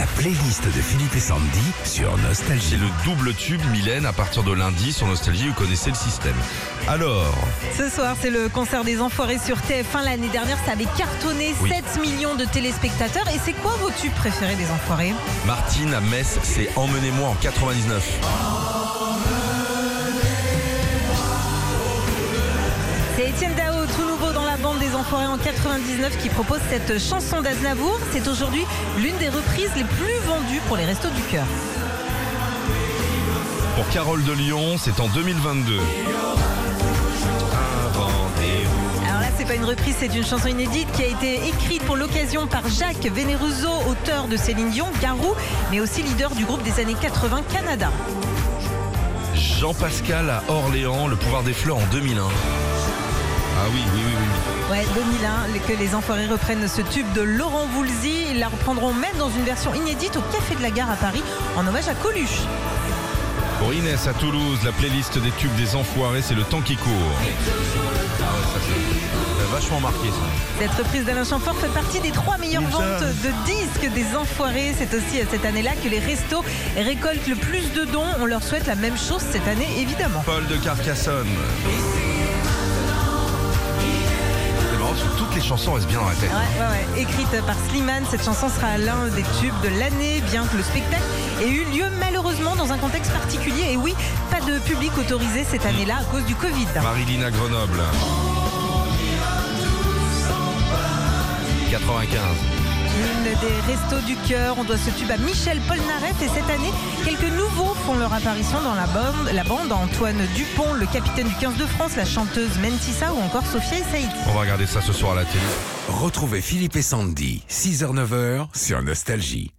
La playlist de Philippe et Sandy sur Nostalgie. C'est le double tube Mylène à partir de lundi sur Nostalgie, vous connaissez le système. Alors, Ce soir, c'est le concert des Enfoirés sur TF1. L'année dernière, ça avait cartonné Oui. 7 millions de téléspectateurs. Et c'est quoi vos tubes préférés des Enfoirés? Martine à Metz, c'est Emmenez-moi en 99. C'est Étienne Dao, tout nouveau dans la bande des Enfoirés en 99, qui propose cette chanson d'Aznavour. C'est aujourd'hui l'une des reprises les plus vendues pour les Restos du Cœur. Pour Carole de Lyon, c'est en 2022. Un rendez-vous. Alors là, c'est pas une reprise, c'est une chanson inédite qui a été écrite pour l'occasion par Jacques Vénéruso, auteur de Céline Dion, Garou, mais aussi leader du groupe des années 80 Canada. Jean-Pascal à Orléans, Le pouvoir des fleurs en 2001. Ah oui, oui, oui, oui. Ouais, 2001, les- que les Enfoirés reprennent ce tube de Laurent Voulzy. Ils la reprendront même dans une version inédite au Café de la Gare à Paris, en hommage à Coluche. Pour Inès à Toulouse, la playlist des tubes des enfoirés, c'est le temps qui court. Ah ça vachement marqué ça. Cette reprise d'Alain Chamfort fait partie des trois meilleures ventes de disques des Enfoirés. C'est aussi cette année-là que les restos récoltent le plus de dons. On leur souhaite la même chose cette année, évidemment. Paul de Carcassonne. Les chansons restent bien dans la tête. Ouais, ouais, ouais. Écrite par Slimane, cette chanson sera l'un des tubes de l'année, bien que le spectacle ait eu lieu malheureusement dans un contexte particulier. Et oui, pas de public autorisé cette année-là à cause du Covid. Marilyn à Grenoble. 95. Une des restos du cœur, on doit ce tube à Michel Polnareff et cette année, quelques nouveaux font leur apparition dans la bande, la bande Antoine Dupont, le capitaine du 15 de France, la chanteuse Mentissa ou encore Sophia et Saïd. On va regarder ça ce soir à la télé. Retrouvez Philippe et Sandy, 6h-9h sur Nostalgie.